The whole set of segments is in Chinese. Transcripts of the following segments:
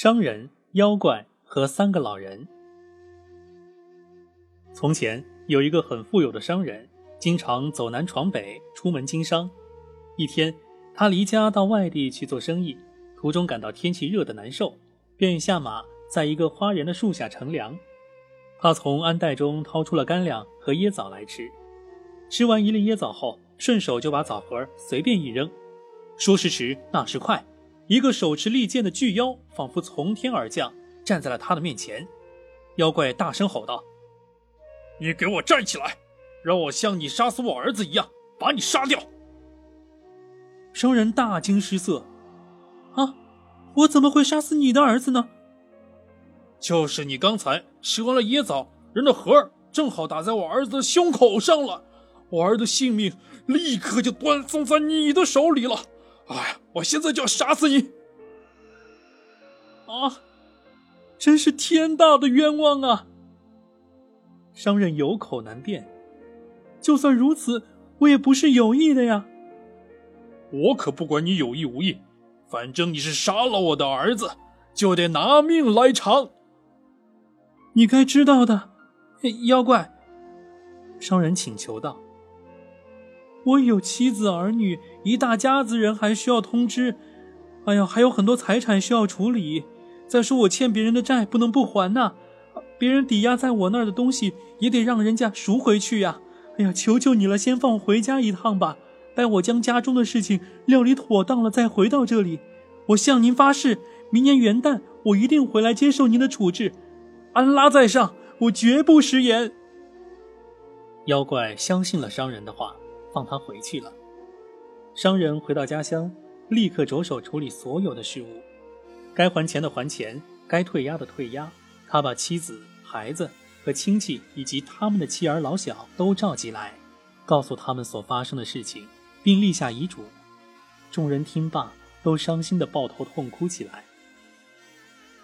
商人、妖怪和三个老人。从前有一个很富有的商人，经常走南闯北，出门经商。一天，他离家到外地去做生意，途中感到天气热得难受，便下马在一个花园的树下乘凉。他从鞍袋中掏出了干粮和椰枣来吃。吃完一粒椰枣后，顺手就把枣核随便一扔。说时迟，那时快。一个手持利剑的巨妖仿佛从天而降，站在了他的面前。妖怪大声吼道：“你给我站起来，让我像你杀死我儿子一样把你杀掉！”商人大惊失色：“啊，我怎么会杀死你的儿子呢？”“就是你刚才吃完了椰枣，人的核正好打在我儿子的胸口上了，我儿子性命立刻就断送在你的手里了。”哎呀！我现在就要杀死你！啊，真是天大的冤枉啊！商人有口难辩。就算如此，我也不是有意的呀。我可不管你有意无意，反正你是杀了我的儿子，就得拿命来偿。你该知道的，妖怪。商人请求道。我有妻子儿女，一大家子人还需要通知。哎呀，还有很多财产需要处理。再说我欠别人的债不能不还呐，别人抵押在我那儿的东西也得让人家赎回去呀。哎呀，求求你了，先放我回家一趟吧，待我将家中的事情料理妥当了再回到这里。我向您发誓，明年元旦我一定回来接受您的处置。安拉在上，我绝不食言。妖怪相信了商人的话。放他回去了。商人回到家乡，立刻着手处理所有的事务，该还钱的还钱，该退押的退押。他把妻子、孩子和亲戚以及他们的妻儿老小都召集来，告诉他们所发生的事情，并立下遗嘱。众人听罢，都伤心的抱头痛哭起来。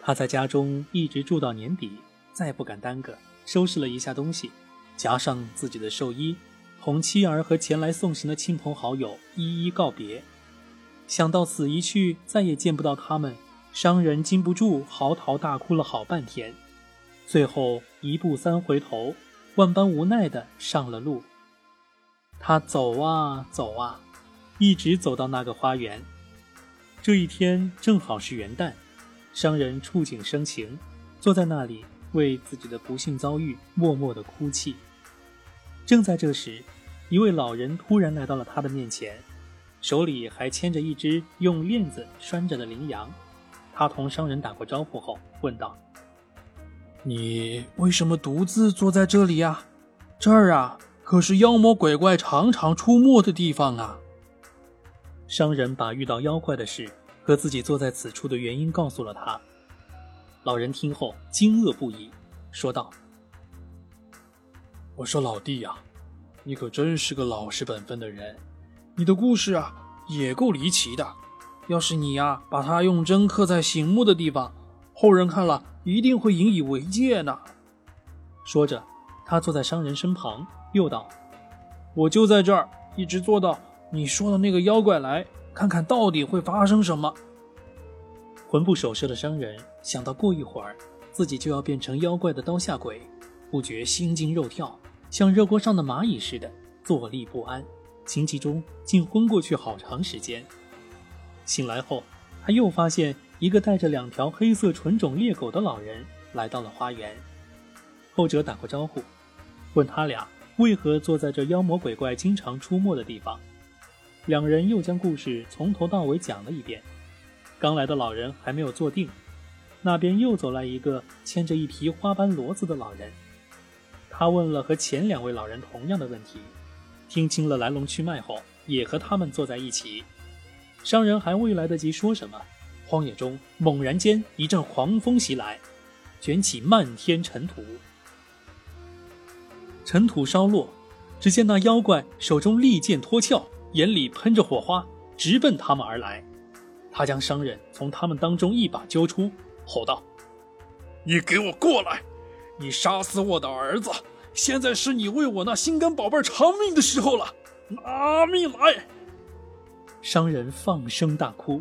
他在家中一直住到年底，再不敢耽搁，收拾了一下东西，夹上自己的寿衣。同妻儿和前来送行的亲朋好友一一告别，想到此一去再也见不到他们，商人禁不住嚎啕大哭了好半天，最后一步三回头，万般无奈的上了路。他走啊走啊，一直走到那个花园。这一天正好是元旦，商人触景生情，坐在那里为自己的不幸遭遇默默的哭泣。正在这时，一位老人突然来到了他的面前，手里还牵着一只用链子拴着的羚羊。他同商人打过招呼后，问道：“你为什么独自坐在这里呀？这儿啊，可是妖魔鬼怪常常出没的地方啊。”商人把遇到妖怪的事和自己坐在此处的原因告诉了他。老人听后惊愕不已，说道：“我说老弟呀。”你可真是个老实本分的人，你的故事啊也够离奇的。要是你呀把它用针刻在醒目的地方，后人看了一定会引以为戒呢。说着，他坐在商人身旁，又道：“我就在这儿，一直坐到你说的那个妖怪来，看看到底会发生什么。”魂不守舍的商人想到过一会儿自己就要变成妖怪的刀下鬼，不觉心惊肉跳。像热锅上的蚂蚁似的坐立不安，情急中竟昏过去好长时间。醒来后，他又发现一个带着两条黑色纯种猎狗的老人来到了花园。后者打过招呼，问他俩为何坐在这妖魔鬼怪经常出没的地方。两人又将故事从头到尾讲了一遍。刚来的老人还没有坐定，那边又走来一个牵着一匹花斑骡子的老人。他问了和前两位老人同样的问题，听清了来龙去脉后，也和他们坐在一起。商人还未来得及说什么，荒野中猛然间一阵狂风袭来，卷起漫天尘土。尘土稍落，只见那妖怪手中利剑脱鞘，眼里喷着火花，直奔他们而来。他将商人从他们当中一把揪出，吼道：“你给我过来！”你杀死我的儿子，现在是你为我那心肝宝贝偿命的时候了，拿命来！商人放声大哭，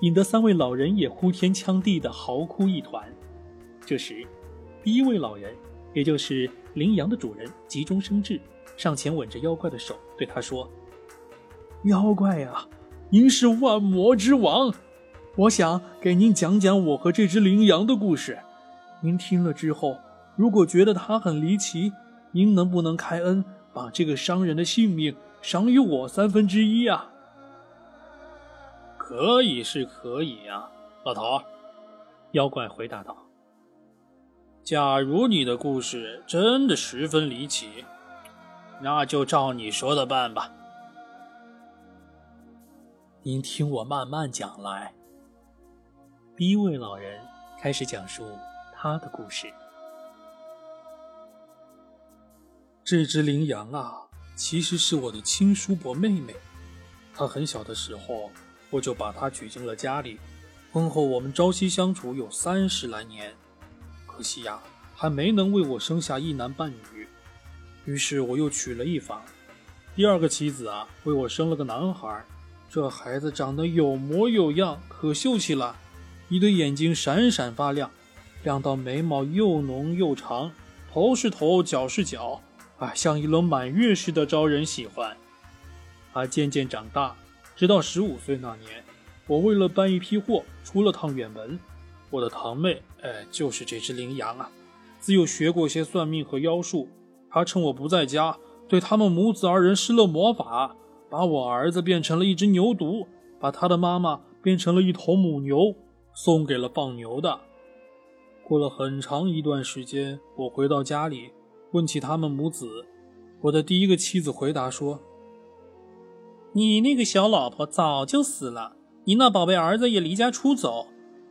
引得三位老人也呼天抢地的嚎哭一团。这时，第一位老人，也就是羚羊的主人，急中生智，上前吻着妖怪的手，对他说：“妖怪呀，您是万魔之王，我想给您讲讲我和这只羚羊的故事。您听了之后，如果觉得他很离奇，您能不能开恩，把这个商人的性命赏与我三分之一啊？”可以是可以呀，老头。妖怪回答道：“假如你的故事真的十分离奇，那就照你说的办吧。您听我慢慢讲来。”第一位老人开始讲述他的故事。这只羚羊啊，其实是我的亲叔伯妹妹。她很小的时候。我就把她娶进了家里，婚后我们朝夕相处有三十来年，可惜呀，还没能为我生下一男半女。于是我又娶了一房，第二个妻子啊，为我生了个男孩。这孩子长得有模有样，可秀气了，一对眼睛闪闪发亮，两道眉毛又浓又长，头是头，脚是脚，啊，像一轮满月似的招人喜欢。他渐渐长大。直到十五岁那年，我为了搬一批货出了趟远门。我的堂妹，哎，就是这只羚羊啊，自幼学过些算命和妖术。她趁我不在家，对他们母子二人施了魔法，把我儿子变成了一只牛犊，把他的妈妈变成了一头母牛，送给了放牛的。过了很长一段时间，我回到家里，问起他们母子，我的第一个妻子回答说。你那个小老婆早就死了，你那宝贝儿子也离家出走，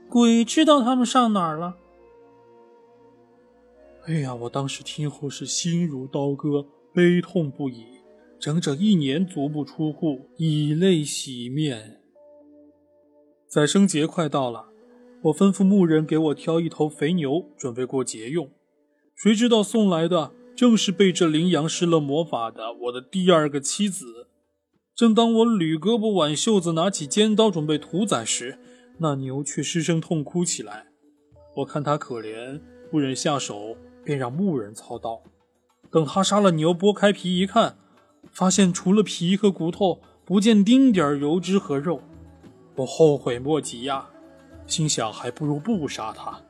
鬼知道他们上哪儿了。哎呀，我当时听后是心如刀割，悲痛不已，整整一年足不出户，以泪洗面。宰生节快到了，我吩咐牧人给我挑一头肥牛，准备过节用。谁知道送来的正是被这羚羊施了魔法的我的第二个妻子。正当我捋胳膊挽袖子，拿起尖刀准备屠宰时，那牛却失声痛哭起来。我看他可怜，不忍下手，便让牧人操刀。等他杀了牛，剥开皮一看，发现除了皮和骨头，不见丁点儿油脂和肉。我后悔莫及呀，心想还不如不杀他。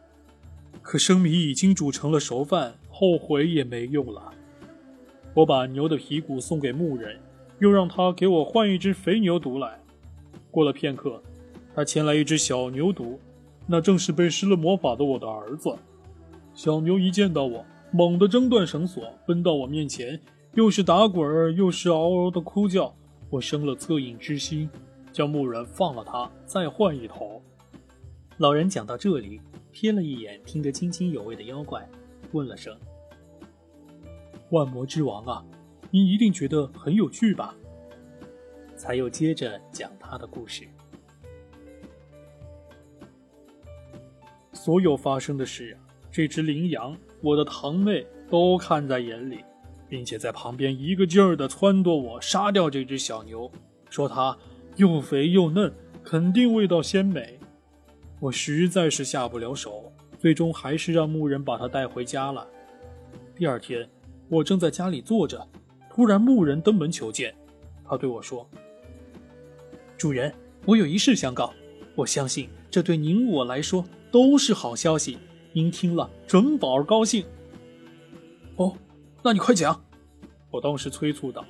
可生米已经煮成了熟饭，后悔也没用了。我把牛的皮骨送给牧人。又让他给我换一只肥牛犊来。过了片刻，他牵来一只小牛犊，那正是被施了魔法的我的儿子。小牛一见到我，猛地挣断绳索，奔到我面前，又是打滚儿，又是嗷嗷的哭叫。我生了恻隐之心，叫牧人放了他，再换一头。老人讲到这里，瞥了一眼听得津津有味的妖怪，问了声：“万魔之王啊！”您一定觉得很有趣吧？才又接着讲他的故事。所有发生的事，这只羚羊，我的堂妹都看在眼里，并且在旁边一个劲儿的撺掇我杀掉这只小牛，说它又肥又嫩，肯定味道鲜美。我实在是下不了手，最终还是让牧人把他带回家了。第二天，我正在家里坐着。突然，牧人登门求见。他对我说：“主人，我有一事相告。我相信这对您我来说都是好消息。您听了准保高兴。”哦，那你快讲！我当时催促道：“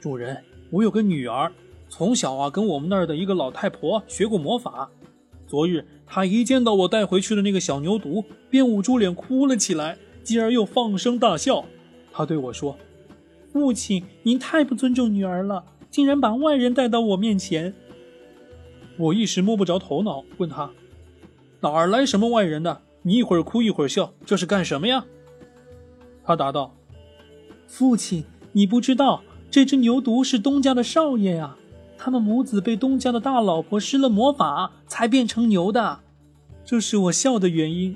主人，我有个女儿，从小啊跟我们那儿的一个老太婆学过魔法。昨日她一见到我带回去的那个小牛犊，便捂住脸哭了起来，继而又放声大笑。她对我说。”父亲，您太不尊重女儿了，竟然把外人带到我面前。我一时摸不着头脑，问他：“哪儿来什么外人的？你一会儿哭一会儿笑，这是干什么呀？”他答道：“父亲，你不知道，这只牛犊是东家的少爷呀，他们母子被东家的大老婆施了魔法，才变成牛的。这是我笑的原因，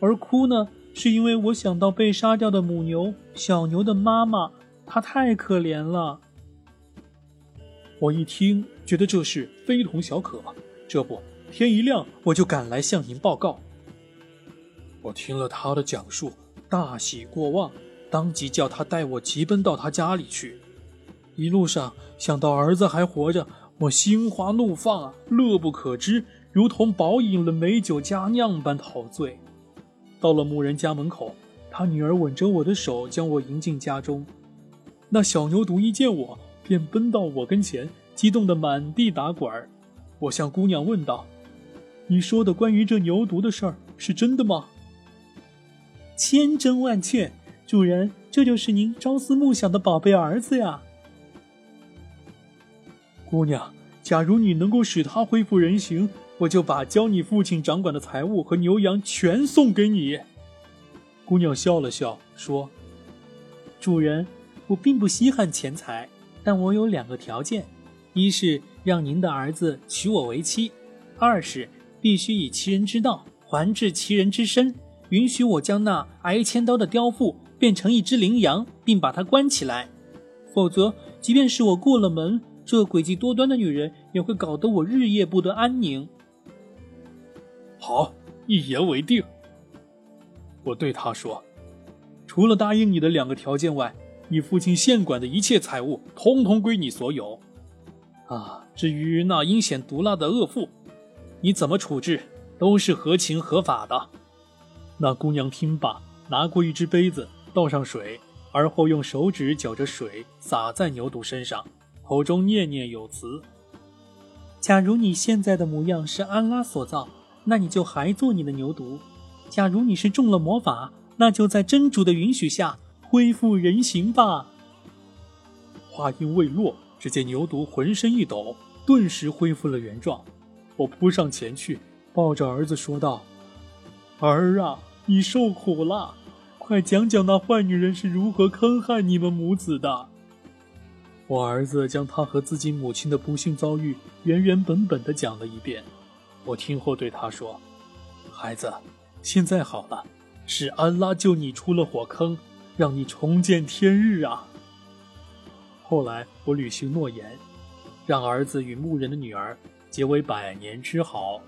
而哭呢，是因为我想到被杀掉的母牛小牛的妈妈。”她太可怜了，我一听觉得这事非同小可，这不，天一亮我就赶来向您报告。我听了他的讲述，大喜过望，当即叫他带我急奔到他家里去。一路上想到儿子还活着，我心花怒放啊，乐不可支，如同饱饮了美酒佳酿般陶醉。到了牧人家门口，他女儿吻着我的手，将我迎进家中。那小牛犊一见我，便奔到我跟前，激动得满地打滚儿。我向姑娘问道：“你说的关于这牛犊的事儿是真的吗？”千真万确，主人，这就是您朝思暮想的宝贝儿子呀。姑娘，假如你能够使他恢复人形，我就把交你父亲掌管的财物和牛羊全送给你。姑娘笑了笑说：“主人，我并不稀罕钱财，但我有两个条件：一是让您的儿子娶我为妻；二是必须以其人之道还治其人之身，允许我将那挨千刀的雕父变成一只羚羊，并把他关起来。否则，即便是我过了门。”这诡计多端的女人也会搞得我日夜不得安宁。好，一言为定。我对他说：“除了答应你的两个条件外，你父亲现管的一切财物通通归你所有。啊，至于那阴险毒辣的恶妇，你怎么处置都是合情合法的。”那姑娘听罢，拿过一只杯子，倒上水，而后用手指搅着水洒在牛犊身上。口中念念有词：“假如你现在的模样是安拉所造，那你就还做你的牛犊；假如你是中了魔法，那就在真主的允许下恢复人形吧。”话音未落，只见牛犊浑身一抖，顿时恢复了原状。我扑上前去，抱着儿子说道：“儿啊，你受苦了，快讲讲那坏女人是如何坑害你们母子的。”我儿子将他和自己母亲的不幸遭遇原原本本的讲了一遍。我听后对他说：“孩子，现在好了，是安拉救你出了火坑，让你重见天日啊。”后来我履行诺言，让儿子与牧人的女儿结为百年之好。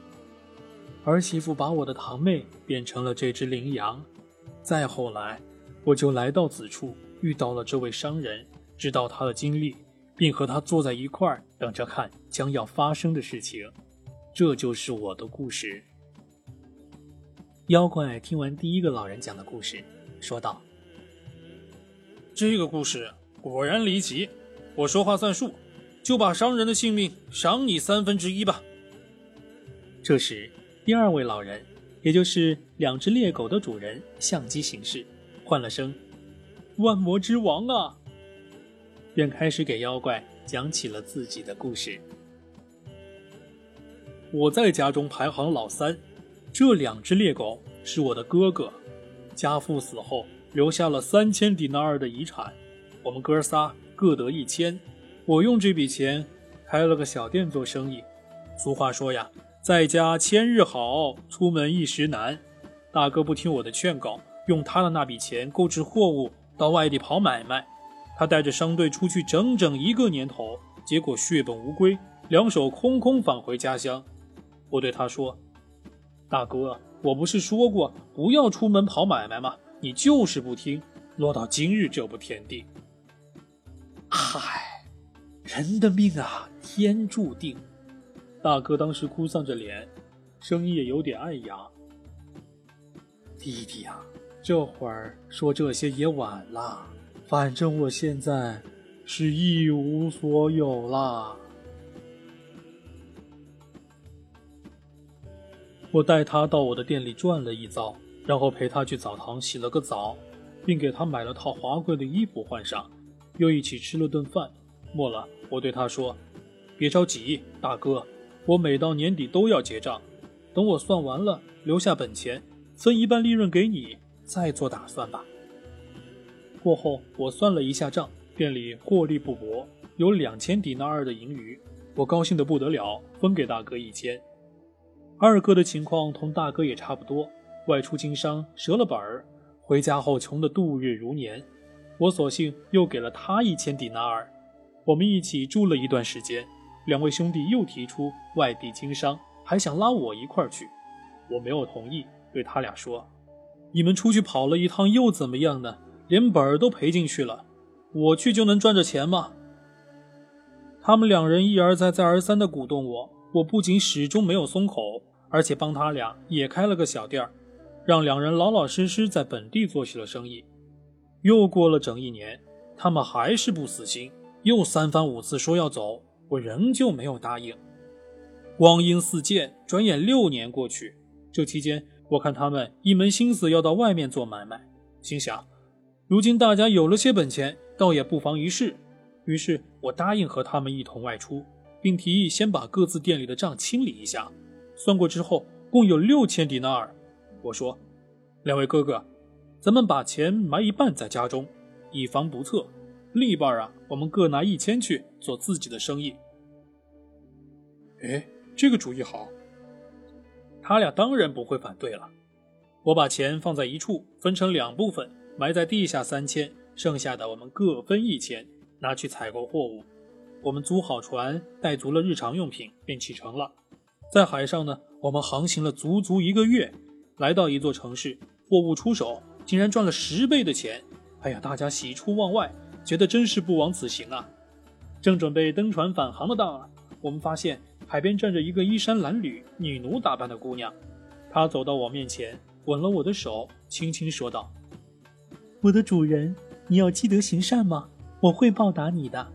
儿媳妇把我的堂妹变成了这只羚羊。再后来，我就来到此处，遇到了这位商人。知道他的经历，并和他坐在一块儿，等着看将要发生的事情。这就是我的故事。妖怪听完第一个老人讲的故事，说道：“这个故事果然离奇。我说话算数，就把商人的性命赏你三分之一吧。”这时，第二位老人，也就是两只猎狗的主人，相机行事，唤了声：“万魔之王啊！”便开始给妖怪讲起了自己的故事。我在家中排行老三，这两只猎狗是我的哥哥。家父死后留下了三千迪纳尔的遗产，我们哥仨各得一千。我用这笔钱开了个小店做生意。俗话说呀，在家千日好，出门一时难。大哥不听我的劝告，用他的那笔钱购置货物到外地跑买卖。他带着商队出去整整一个年头，结果血本无归，两手空空返回家乡。我对他说：“大哥，我不是说过不要出门跑买卖吗？你就是不听，落到今日这步田地。嗨，人的命啊，天注定。”大哥当时哭丧着脸，声音也有点暗哑。弟弟啊，这会儿说这些也晚了。反正我现在是一无所有啦。我带他到我的店里转了一遭，然后陪他去澡堂洗了个澡，并给他买了套华贵的衣服换上，又一起吃了顿饭。末了，我对他说：“别着急，大哥，我每到年底都要结账，等我算完了，留下本钱，分一半利润给你，再做打算吧。”过后，我算了一下账，店里获利不薄，有两千迪纳尔的盈余。我高兴得不得了，分给大哥一千。二哥的情况同大哥也差不多，外出经商折了本儿，回家后穷得度日如年。我索性又给了他一千迪纳尔。我们一起住了一段时间，两位兄弟又提出外地经商，还想拉我一块儿去，我没有同意，对他俩说：“你们出去跑了一趟又怎么样呢？连本儿都赔进去了，我去就能赚着钱吗？”他们两人一而再再而三地鼓动我，我不仅始终没有松口，而且帮他俩也开了个小店儿，让两人老老实实在本地做起了生意。又过了整一年，他们还是不死心，又三番五次说要走，我仍旧没有答应。光阴似箭，转眼六年过去。这期间，我看他们一门心思要到外面做买卖，心想，如今大家有了些本钱，倒也不妨一试。于是我答应和他们一同外出，并提议先把各自店里的账清理一下。算过之后，共有六千迪纳尔。我说：“两位哥哥，咱们把钱埋一半在家中，以防不测；另一半啊，我们各拿一千去做自己的生意。”哎。这个主意好，他俩当然不会反对了。我把钱放在一处，分成两部分，埋在地下三千，剩下的我们各分一千，拿去采购货物。我们租好船，带足了日常用品，便启程了。在海上呢，我们航行了足足一个月，来到一座城市，货物出手，竟然赚了十倍的钱。哎呀，大家喜出望外，觉得真是不枉此行啊！正准备登船返航的当儿，我们发现。海边站着一个衣衫褴褛、女奴打扮的姑娘，她走到我面前，吻了我的手，轻轻说道：“我的主人，你要积德行善吗？我会报答你的。”“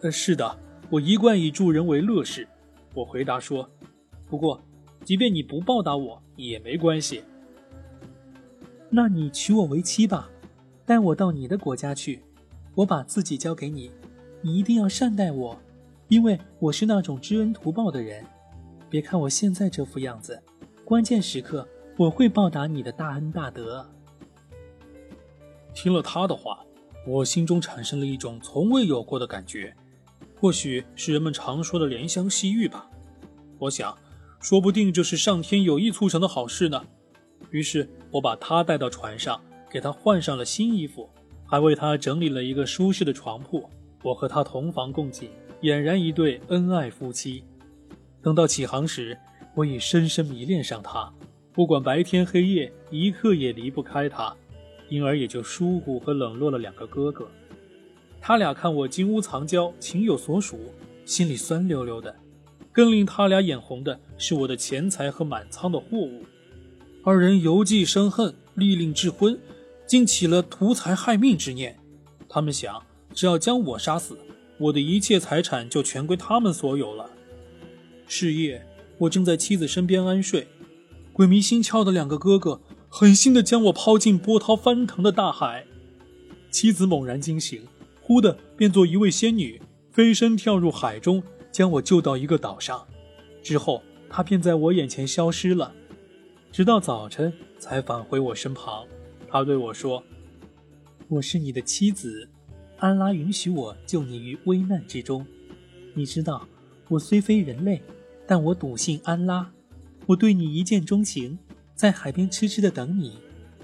呃，是的，我一贯以助人为乐事。”我回答说。“不过，即便你不报答我也没关系。”“那你娶我为妻吧，带我到你的国家去，我把自己交给你，你一定要善待我。”因为我是那种知恩图报的人，别看我现在这副样子，关键时刻我会报答你的大恩大德。听了他的话，我心中产生了一种从未有过的感觉，或许是人们常说的怜香惜玉吧。我想，说不定这是上天有意促成的好事呢。于是，我把他带到船上，给他换上了新衣服，还为他整理了一个舒适的床铺。我和他同房共寝。俨然一对恩爱夫妻。等到起航时，我已深深迷恋上他，不管白天黑夜，一刻也离不开他，因而也就疏忽和冷落了两个哥哥。他俩看我金屋藏娇，情有所属，心里酸溜溜的。更令他俩眼红的是我的钱财和满仓的货物。二人犹记生恨，利令智昏，竟起了图财害命之念。他们想，只要将我杀死。我的一切财产就全归他们所有了。是夜，我正在妻子身边安睡，鬼迷心窍的两个哥哥狠心地将我抛进波涛翻腾的大海。妻子猛然惊醒，忽的变作一位仙女，飞身跳入海中，将我救到一个岛上。之后，她便在我眼前消失了，直到早晨才返回我身旁。她对我说：“我是你的妻子。”安拉允许我救你于危难之中，你知道，我虽非人类，但我笃信安拉。我对你一见钟情，在海边痴痴的等你。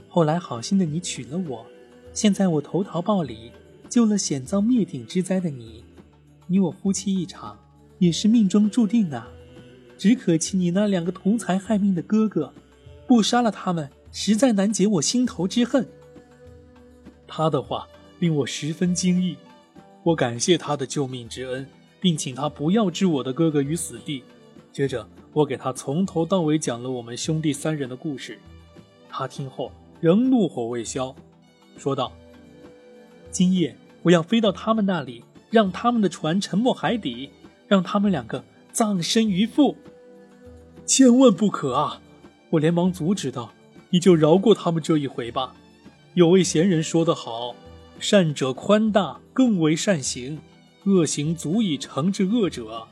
后来好心的你娶了我，现在我投桃报李，救了险遭灭顶之灾的你。你我夫妻一场，也是命中注定啊。只可惜你那两个图财害命的哥哥，不杀了他们，实在难解我心头之恨。他的话。令我十分惊异，我感谢他的救命之恩，并请他不要置我的哥哥于死地。接着，我给他从头到尾讲了我们兄弟三人的故事。他听后仍怒火未消，说道：“今夜我要飞到他们那里，让他们的船沉没海底，让他们两个葬身鱼腹。千万不可啊！”我连忙阻止道：“你就饶过他们这一回吧。有位贤人说得好。”善者宽大，更为善行；恶行足以惩治恶者。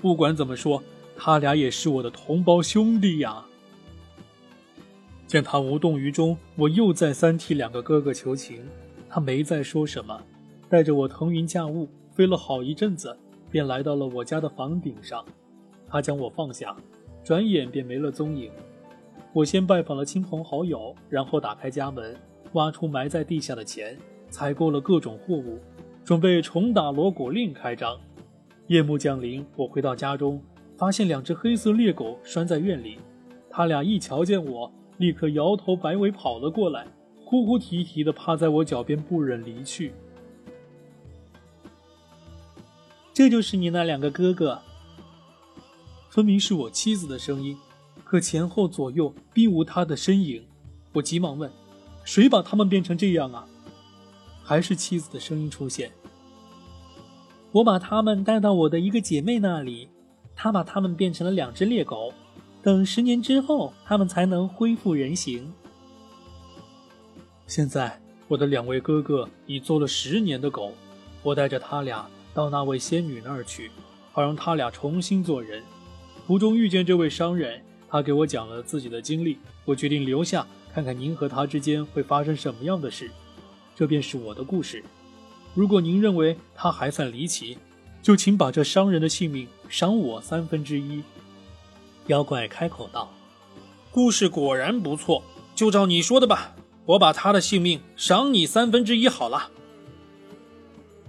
不管怎么说，他俩也是我的同胞兄弟呀。见他无动于衷，我又再三替两个哥哥求情，他没再说什么，带着我腾云驾雾，飞了好一阵子，便来到了我家的房顶上。他将我放下，转眼便没了踪影。我先拜访了亲朋好友，然后打开家门，挖出埋在地下的钱。采购了各种货物，准备重打锣鼓另开张。夜幕降临，我回到家中，发现两只黑色猎狗拴在院里，他俩一瞧见我，立刻摇头摆尾跑了过来，哭哭啼啼地趴在我脚边不忍离去。这就是你那两个哥哥。分明是我妻子的声音，可前后左右并无她的身影。我急忙问：“谁把他们变成这样啊？”还是妻子的声音出现：“我把他们带到我的一个姐妹那里，他把他们变成了两只猎狗。等十年之后，他们才能恢复人形。现在，我的两位哥哥已做了十年的狗，我带着他俩。”到那位仙女那儿去，好让他俩重新做人。途中遇见这位商人，他给我讲了自己的经历。我决定留下，看看您和他之间会发生什么样的事。这便是我的故事。如果您认为他还算离奇，就请把这商人的性命赏我三分之一。妖怪开口道：“故事果然不错，就照你说的吧。我把他的性命赏你三分之一好了。”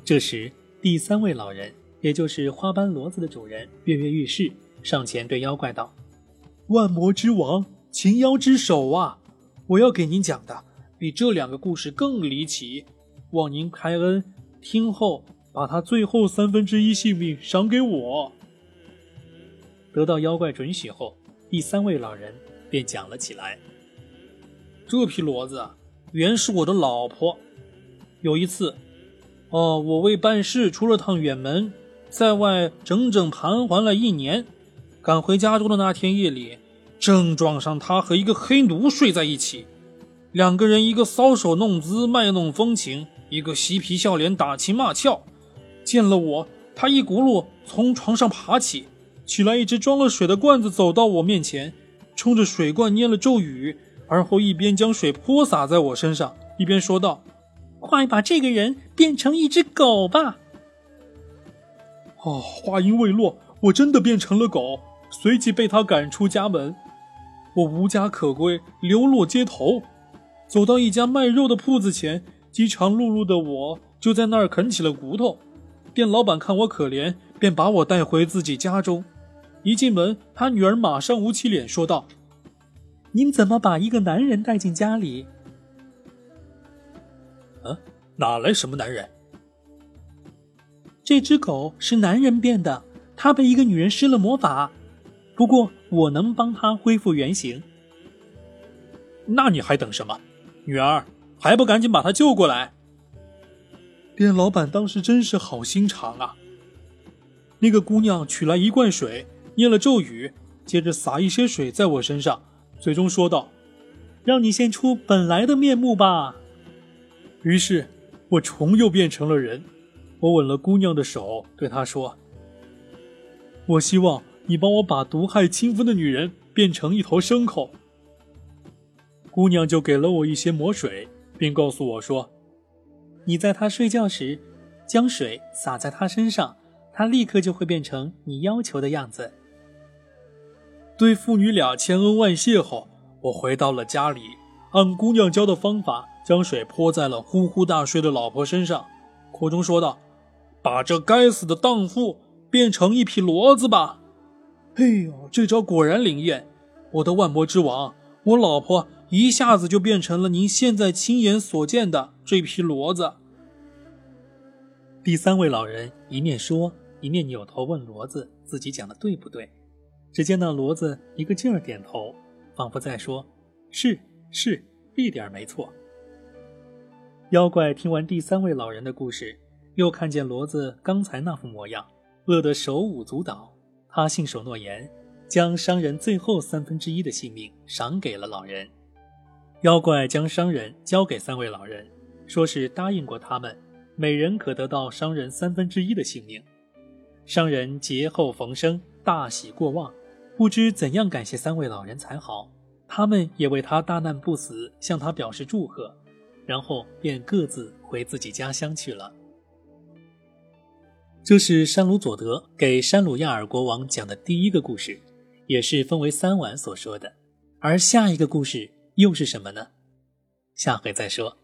这时。第三位老人，也就是花斑骡子的主人，跃跃欲试，上前对妖怪道：“万魔之王，擒妖之首啊！我要给您讲的比这两个故事更离奇，望您开恩，听后把他最后三分之一性命赏给我。”得到妖怪准许后，第三位老人便讲了起来：“这匹骡子原是我的老婆，有一次。”哦，我为办事出了趟远门，在外整整盘桓了一年，赶回家中的那天夜里，正撞上他和一个黑奴睡在一起，两个人一个搔首弄姿卖弄风情，一个嬉皮笑脸打情骂俏。见了我，他一骨碌从床上爬起，取来一只装了水的罐子，走到我面前，冲着水罐念了咒语，而后一边将水泼洒在我身上，一边说道。快把这个人变成一只狗吧！哦，话音未落，我真的变成了狗，随即被他赶出家门。我无家可归，流落街头，走到一家卖肉的铺子前，饥肠辘辘的我就在那儿啃起了骨头。店老板看我可怜，便把我带回自己家中。一进门，他女儿马上捂起脸说道：“您怎么把一个男人带进家里？”哪来什么男人？这只狗是男人变的，它被一个女人施了魔法。不过我能帮它恢复原形。那你还等什么？女儿，还不赶紧把他救过来！店老板当时真是好心肠啊。那个姑娘取来一罐水，念了咒语，接着洒一些水在我身上，最终说道：“让你现出本来的面目吧。”于是。我重又变成了人，我吻了姑娘的手，对她说：“我希望你帮我把毒害清风的女人变成一头牲口。”姑娘就给了我一些魔水，并告诉我说：“你在她睡觉时，将水洒在她身上，她立刻就会变成你要求的样子。”对父女俩千恩万谢后，我回到了家里，按姑娘教的方法。将水泼在了呼呼大睡的老婆身上，口中说道：“把这该死的荡妇变成一匹骡子吧！”哎呦，这招果然灵验！我的万魔之王，我老婆一下子就变成了您现在亲眼所见的这匹骡子。第三位老人一面说，一面扭头问骡子：“自己讲的对不对？”只见那骡子一个劲儿点头，仿佛在说：“是是，一点没错。”妖怪听完第三位老人的故事，又看见骡子刚才那副模样，乐得手舞足蹈。他信守诺言，将商人最后三分之一的性命赏给了老人。妖怪将商人交给三位老人，说是答应过他们，每人可得到商人三分之一的性命。商人劫后逢生，大喜过望，不知怎样感谢三位老人才好。他们也为他大难不死向他表示祝贺。然后便各自回自己家乡去了。这是山鲁佐德给山鲁亚尔国王讲的第一个故事，也是分为三晚所说的。而下一个故事又是什么呢？下回再说。